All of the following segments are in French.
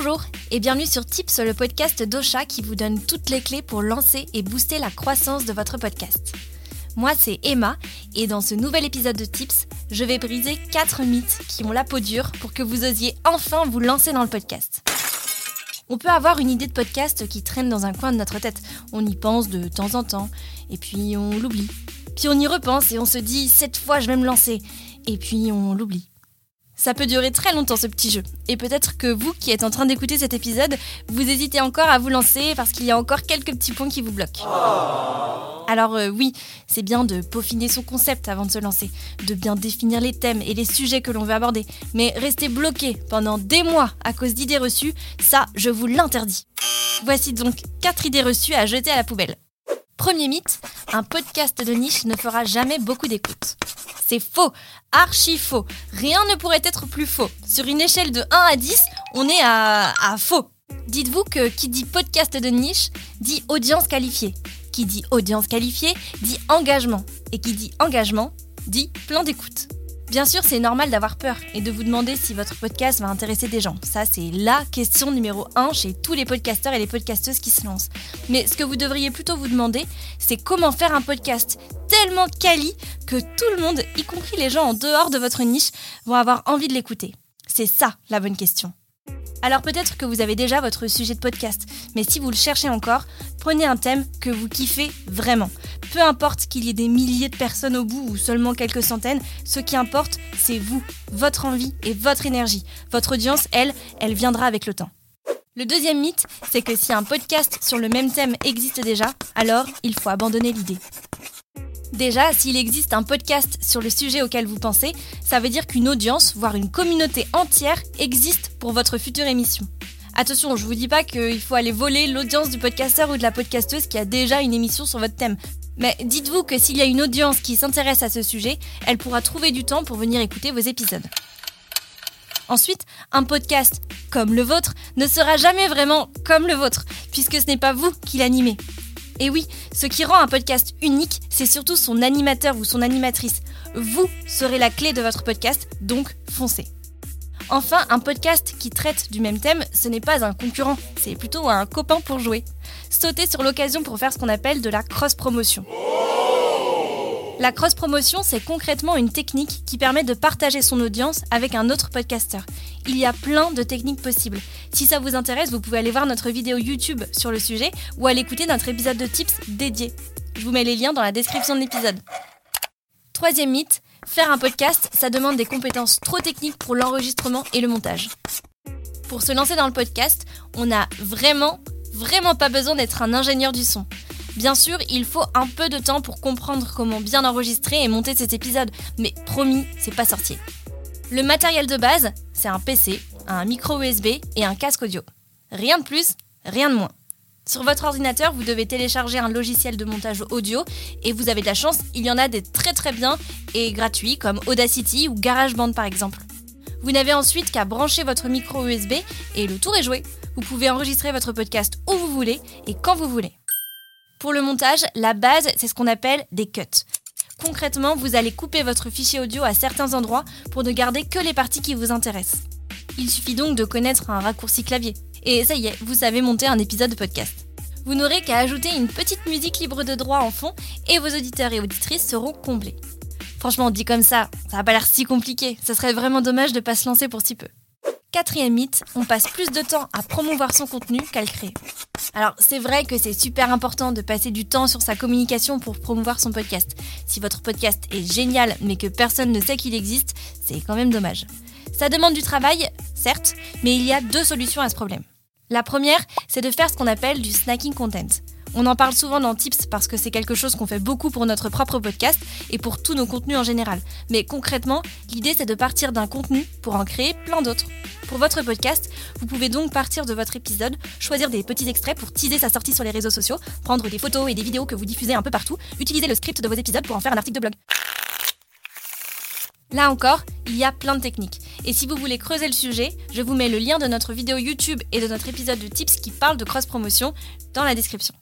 Bonjour et bienvenue sur Tips, le podcast d'Ocha qui vous donne toutes les clés pour lancer et booster la croissance de votre podcast. Moi, c'est Emma et dans ce nouvel épisode de Tips, je vais briser 4 mythes qui ont la peau dure pour que vous osiez enfin vous lancer dans le podcast. On peut avoir une idée de podcast qui traîne dans un coin de notre tête. On y pense de temps en temps et puis on l'oublie. Puis on y repense et on se dit cette fois je vais me lancer et puis on l'oublie. Ça peut durer très longtemps ce petit jeu. Et peut-être que vous qui êtes en train d'écouter cet épisode, vous hésitez encore à vous lancer parce qu'il y a encore quelques petits points qui vous bloquent. Alors euh, oui, c'est bien de peaufiner son concept avant de se lancer, de bien définir les thèmes et les sujets que l'on veut aborder. Mais rester bloqué pendant des mois à cause d'idées reçues, ça, je vous l'interdis. Voici donc 4 idées reçues à jeter à la poubelle. Premier mythe, un podcast de niche ne fera jamais beaucoup d'écoute. C'est faux, archi faux. Rien ne pourrait être plus faux. Sur une échelle de 1 à 10, on est à, à faux. Dites-vous que qui dit podcast de niche dit audience qualifiée. Qui dit audience qualifiée dit engagement. Et qui dit engagement dit plan d'écoute. Bien sûr, c'est normal d'avoir peur et de vous demander si votre podcast va intéresser des gens. Ça, c'est la question numéro 1 chez tous les podcasteurs et les podcasteuses qui se lancent. Mais ce que vous devriez plutôt vous demander, c'est comment faire un podcast tellement quali que tout le monde, y compris les gens en dehors de votre niche, vont avoir envie de l'écouter. C'est ça la bonne question. Alors peut-être que vous avez déjà votre sujet de podcast, mais si vous le cherchez encore, prenez un thème que vous kiffez vraiment. Peu importe qu'il y ait des milliers de personnes au bout ou seulement quelques centaines, ce qui importe, c'est vous, votre envie et votre énergie. Votre audience, elle, elle viendra avec le temps. Le deuxième mythe, c'est que si un podcast sur le même thème existe déjà, alors il faut abandonner l'idée. Déjà, s'il existe un podcast sur le sujet auquel vous pensez, ça veut dire qu'une audience, voire une communauté entière, existe pour votre future émission. Attention, je vous dis pas qu'il faut aller voler l'audience du podcasteur ou de la podcasteuse qui a déjà une émission sur votre thème. Mais dites-vous que s'il y a une audience qui s'intéresse à ce sujet, elle pourra trouver du temps pour venir écouter vos épisodes. Ensuite, un podcast comme le vôtre ne sera jamais vraiment comme le vôtre, puisque ce n'est pas vous qui l'animez. Et oui, ce qui rend un podcast unique, c'est surtout son animateur ou son animatrice. Vous serez la clé de votre podcast, donc foncez. Enfin, un podcast qui traite du même thème, ce n'est pas un concurrent, c'est plutôt un copain pour jouer. Sautez sur l'occasion pour faire ce qu'on appelle de la cross-promotion. La cross-promotion, c'est concrètement une technique qui permet de partager son audience avec un autre podcasteur. Il y a plein de techniques possibles. Si ça vous intéresse, vous pouvez aller voir notre vidéo YouTube sur le sujet ou aller écouter notre épisode de tips dédié. Je vous mets les liens dans la description de l'épisode. Troisième mythe, faire un podcast, ça demande des compétences trop techniques pour l'enregistrement et le montage. Pour se lancer dans le podcast, on n'a vraiment, vraiment pas besoin d'être un ingénieur du son. Bien sûr, il faut un peu de temps pour comprendre comment bien enregistrer et monter cet épisode, mais promis, c'est pas sorcier. Le matériel de base, c'est un PC, un micro USB et un casque audio. Rien de plus, rien de moins. Sur votre ordinateur, vous devez télécharger un logiciel de montage audio et vous avez de la chance, il y en a des très très bien et gratuits comme Audacity ou GarageBand par exemple. Vous n'avez ensuite qu'à brancher votre micro USB et le tour est joué. Vous pouvez enregistrer votre podcast où vous voulez et quand vous voulez. Pour le montage, la base, c'est ce qu'on appelle des cuts. Concrètement, vous allez couper votre fichier audio à certains endroits pour ne garder que les parties qui vous intéressent. Il suffit donc de connaître un raccourci clavier. Et ça y est, vous savez monter un épisode de podcast. Vous n'aurez qu'à ajouter une petite musique libre de droit en fond et vos auditeurs et auditrices seront comblés. Franchement, dit comme ça, ça n'a pas l'air si compliqué. Ça serait vraiment dommage de ne pas se lancer pour si peu. Quatrième mythe, on passe plus de temps à promouvoir son contenu qu'à le créer. Alors c'est vrai que c'est super important de passer du temps sur sa communication pour promouvoir son podcast. Si votre podcast est génial mais que personne ne sait qu'il existe, c'est quand même dommage. Ça demande du travail, certes, mais il y a deux solutions à ce problème. La première, c'est de faire ce qu'on appelle du snacking content. On en parle souvent dans Tips parce que c'est quelque chose qu'on fait beaucoup pour notre propre podcast et pour tous nos contenus en général. Mais concrètement, l'idée c'est de partir d'un contenu pour en créer plein d'autres. Pour votre podcast, vous pouvez donc partir de votre épisode, choisir des petits extraits pour teaser sa sortie sur les réseaux sociaux, prendre des photos et des vidéos que vous diffusez un peu partout, utiliser le script de vos épisodes pour en faire un article de blog. Là encore, il y a plein de techniques. Et si vous voulez creuser le sujet, je vous mets le lien de notre vidéo YouTube et de notre épisode de Tips qui parle de cross-promotion dans la description.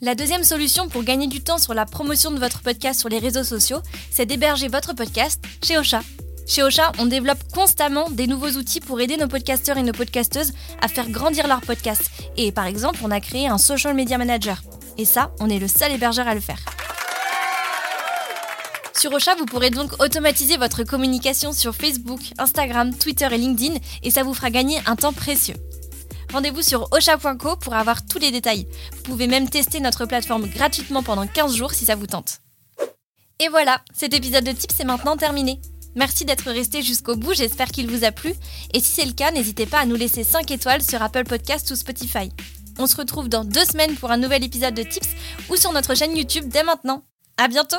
La deuxième solution pour gagner du temps sur la promotion de votre podcast sur les réseaux sociaux, c'est d'héberger votre podcast chez Ocha. Chez Ocha, on développe constamment des nouveaux outils pour aider nos podcasteurs et nos podcasteuses à faire grandir leur podcast. Et par exemple, on a créé un social media manager. Et ça, on est le seul hébergeur à le faire. Sur Ocha, vous pourrez donc automatiser votre communication sur Facebook, Instagram, Twitter et LinkedIn et ça vous fera gagner un temps précieux. Rendez-vous sur ocha.co pour avoir tous les détails. Vous pouvez même tester notre plateforme gratuitement pendant 15 jours si ça vous tente. Et voilà, cet épisode de Tips est maintenant terminé. Merci d'être resté jusqu'au bout, j'espère qu'il vous a plu. Et si c'est le cas, n'hésitez pas à nous laisser 5 étoiles sur Apple Podcast ou Spotify. On se retrouve dans deux semaines pour un nouvel épisode de Tips ou sur notre chaîne YouTube dès maintenant. À bientôt!